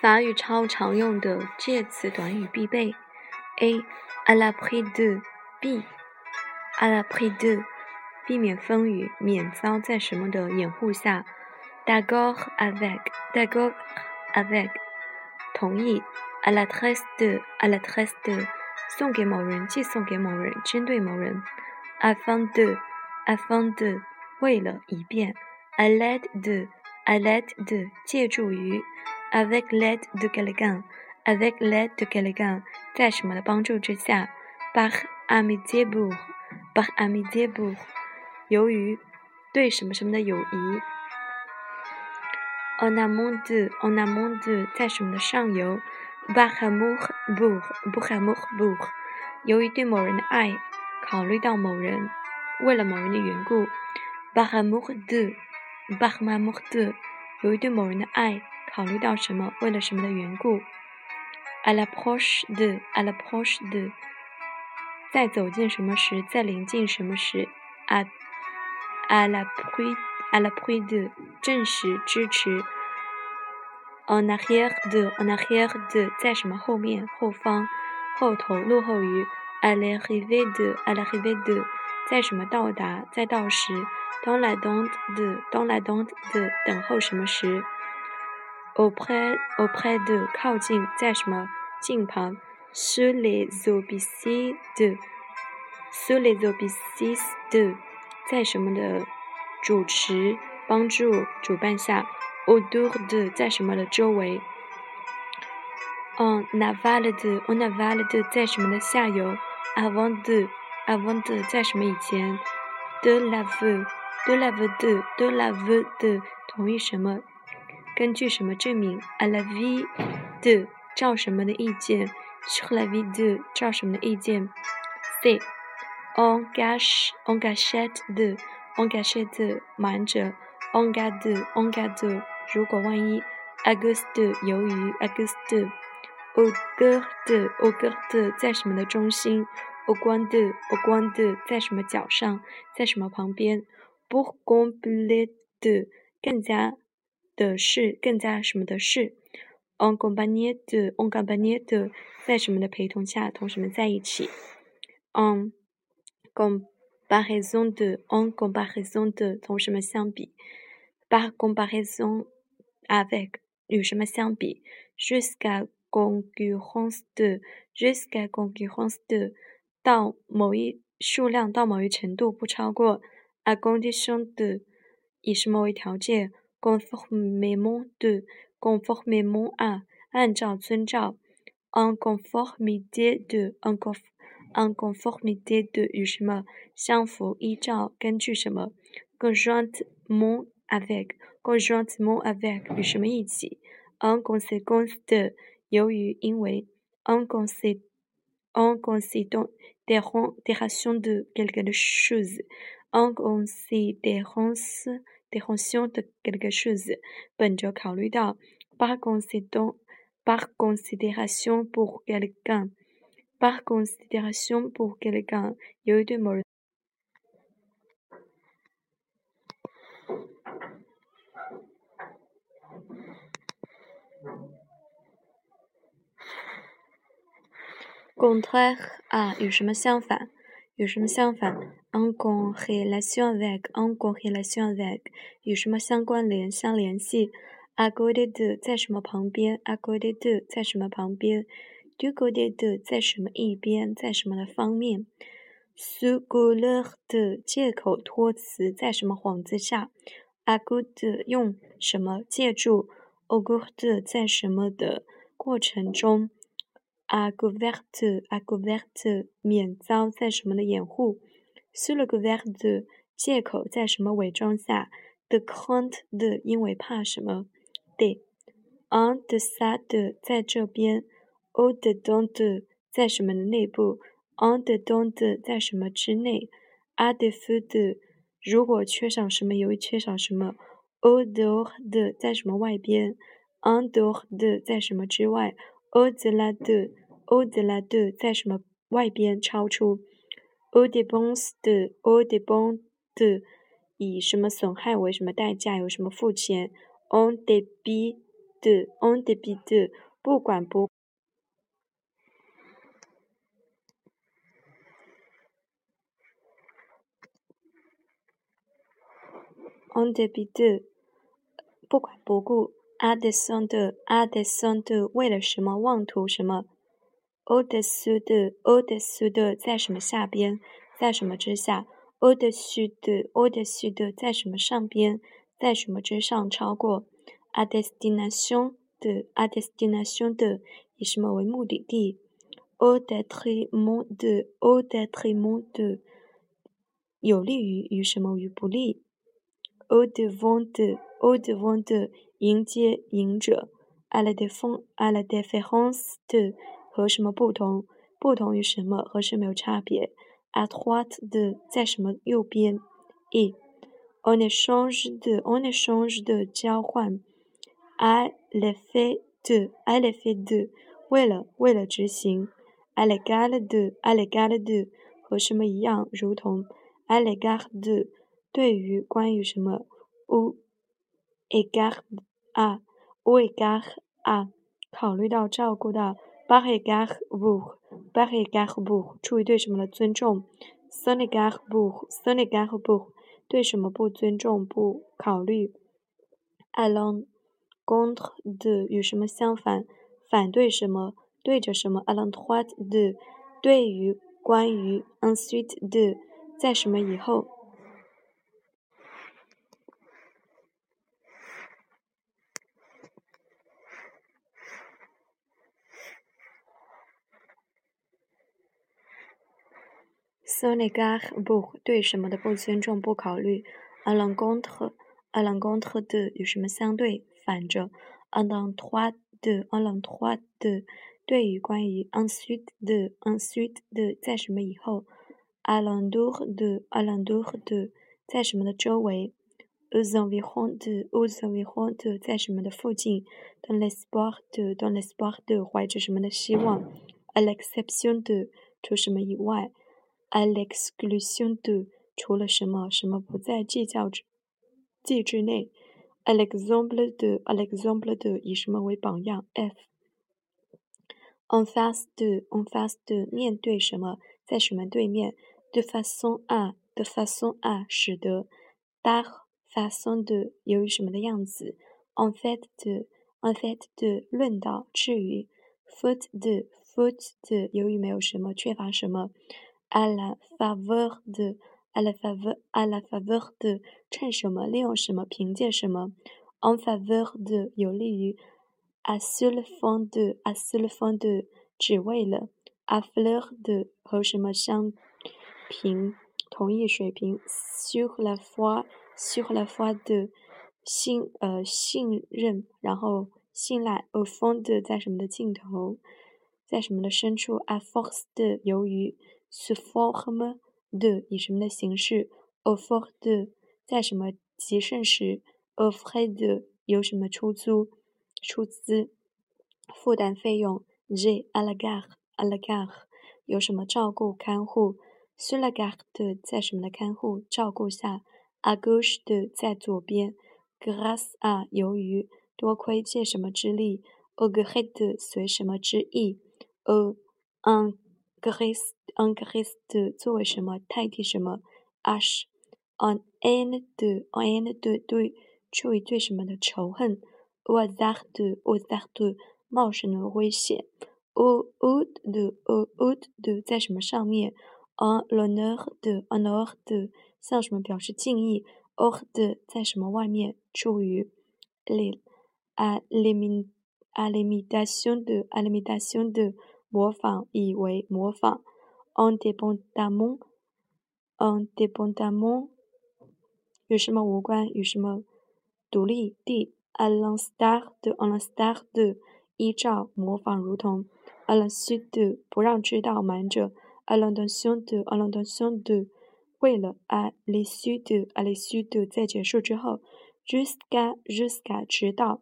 法语超常用的介词短语必备。A. À l'abri de B. À l'abri de 避免风雨，免遭在什么的掩护下。D'accord avec. D'accord avec 同意。À la tresse de. À la tresse de 送给某人，寄送给某人，针对某人。Afin de. Afin de 为了，以便。À l'aide de. À l'aide de 借助于。Avec l'aide de quelqu'un. Avec l'aide de quelqu'un 在什么的帮助之下。Par amitié pour. Par amitié pour 由于对什么什么的友谊。En amont de. En amont de 在什么的上游。Par amour pour. Par amour pour 由于对某人的爱，考虑到某人，为了某人的缘故。Par amour de. Par amour de 由于对某人的爱。考虑到什么？为了什么的缘故？À la proche de，à la proche de，在走近什么时，在临近什么时？À à l'appui，à l'appui de，证实、支持。En arrière de，en arrière de，在什么后面、后方、后头、落后于？À l'arrivée de，à l'arrivée de，在什么到达、在到时？Dans l'attente de，dans l'attente de，等候什么时？auprès auprès de 靠近，在什么近旁？Sous les auspices de sous les auspices de 在什么的主持帮助主办下？Autour de 在什么的周围？En aval de en aval de 在什么的下游？Avant de avant de 在什么以前？De la vue de la vue de de la vue de 同意什么？根据什么证明？À la vie de 照什么的意见？Sur la vie de 照什么的意见？C on gâche on gâchette de on gâchette 瞒着，on garde on garde 如果万一，Auguste 由于，Auguste au cœur de au cœur de 在什么的中心，au coin de au coin de 在什么角上，在什么旁边，pour compléter 更加。的是更加什么的是？En compagnie de，en compagnie de，在什么的陪同下，同什么在一起？En comparaison de，en comparaison de，同什么相比？Par comparaison avec，与什么相比？Jusqu'à concurrence de，jusqu'à concurrence de，到某一数量到某一程度不超过。À condition de，以什么为条件 ？conformément de conformément à 按照遵照 en conformité de en conf en conformité de 与什么相符依照根据什么 conjointement avec conjointement avec 与什么一起 en conséquence de 由于因为 en consé en considération de quelque chose en considérance décision de quelque chose，本着考虑到，par considération par considération pour quelqu'un par considération pour quelqu'un，由于对某人。contraire 啊，与什么相反？与什么相反？en corrélation avec en corrélation avec 与什么相关联、相联系？à côté de 在什么旁边？à côté de 在什么旁边？du côté de 在什么一边？在什么的方面？sous couvert de 借口托词在什么幌子下？à cause de 用什么借助？au cours de 在什么的过程中？à couvert de à couvert de 免遭在什么的掩护？Sous le couvert de 借口在什么伪装下？De crainte de 因为怕什么？De en deçà de 在这边？Au dedans de 在什么的内部？En dedans de 在什么之内？À défaut de 如果缺少什么，由于缺少什么？Au dehors de 在什么外边？En dehors de 在什么之外？Au delà de au delà de 在什么外边超出？au dépens de au dépens de 以什么损害为什么代价，有什么付钱？on débit de，en début de，不管不。en début de，不管不顾。à descend de，à descend de，为了什么？妄图什么？au-dessus de，au-dessus de，在什么下边？在什么之下？au-dessus de，au-dessus de，在什么上边？在什么之上？超过。à destination de，à destination de，以什么为目的地？au détriment de，au détriment de，有利于与什么与不利？au devant de，au devant de，迎接迎者。à la défense，à la différence de，和什么不同？不同于什么？和什么有差别 At what the 在什么右边？et en échange de on échange de，交换。à l'effet de，à l'effet de，为了为了执行。à l'égal de，à l'égal de，和什么一样？如同。à l'égard de，对于关于什么？au égard à，au égard à，考虑到照顾到。Par égard pour，par égard pour，出于对什么的尊重。sans égard pour，sans égard pour，对什么不尊重不考虑。à l'encontre de，与什么相反？反对什么？对着什么？à l'endroit de，对于关于。ensuite de，在什么以后？Sans égard pour 对什么的不尊重不考虑，à l'encontre，à l'encontre de 与什么相对反着，à l'endroit de，à l'endroit de 对于关于，ensuite de，ensuite de 在什么以后，à l'entour de，à l'entour de 在什么的周围，aux environs de，aux environs de 在什么的附近，dans l'espoir de，dans l'espoir de 怀着什么的希望，à l'exception de 除什么以外。À l'exclusion de 除了什么什么不在计较之计之内，à l'exemple de à l'exemple de 以什么为榜样？F en face de en face de 面对什么，在什么对面？de façon à de façon à 使得，par façon de 由于什么的样子？en fait de en fait de 论到至于 Foot de Foot de 由于没有什么缺乏什么。À la faveur de à la faveur à la faveur de 趁什么利用什么凭借什么 en faveur de 有利于 à seul fond de à seul fond de 只为了 à fleur de 和什么相平同一水平 sur la foi sur la foi de 信呃信任然后信赖 au fond de 在什么的尽头在什么的深处 à force de 由于 sous forme de 以什么的形式？au fond de 在什么极盛时？au frais de 有什么出租、出资、负担费用？j'ai à la gare à la gare 有什么照顾、看护？sur la gare de 在什么的看护、照顾下？à gauche de 在左边？grâce 由于多亏借什么之力？au gré de 随什么之意？au en grâce en grâce de 作为什么代替什么？ash en haine de en haine de 对出于对什么的仇恨？au hasard de au hasard de 冒什么危险？au haut de au haut de 在什么上面？en l'honneur de en l'honneur de 向什么表示敬意？hors de 在什么外面？出于 le a l'imi à l'imitation de à l'imitation de 模仿以为模仿。Indépendamment，indépendamment 与什么无关？与什么独立地？à l'instar de，à l'instar de 依照模仿如同；à l'insu de 不让知道瞒着；à l'intention de，à l'intention de 为了；à l'issue de，à l'issue de 在结束之后；jusqu'à jusqu'à 直到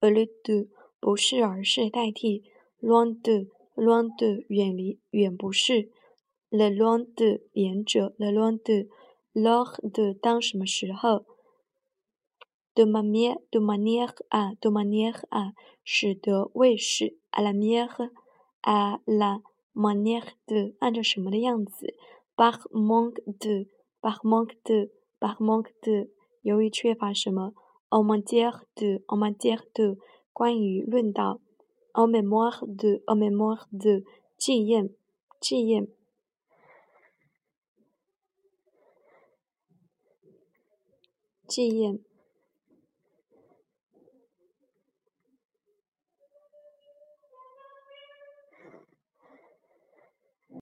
；au lieu de 不是而是代替；loin de。Loin de 远离，远不是；le loin de 远者；le loin de lors de 当什么时候，de manière，de manière à，de manière à，使得为使，à la manière，à la manière de，按照什么的样子，par manque de，par manque de，par manque de，由于缺乏什么，en matière de，en matière de，关于论到 en mémoire de en mémoire de. Jiem Jiem Jiem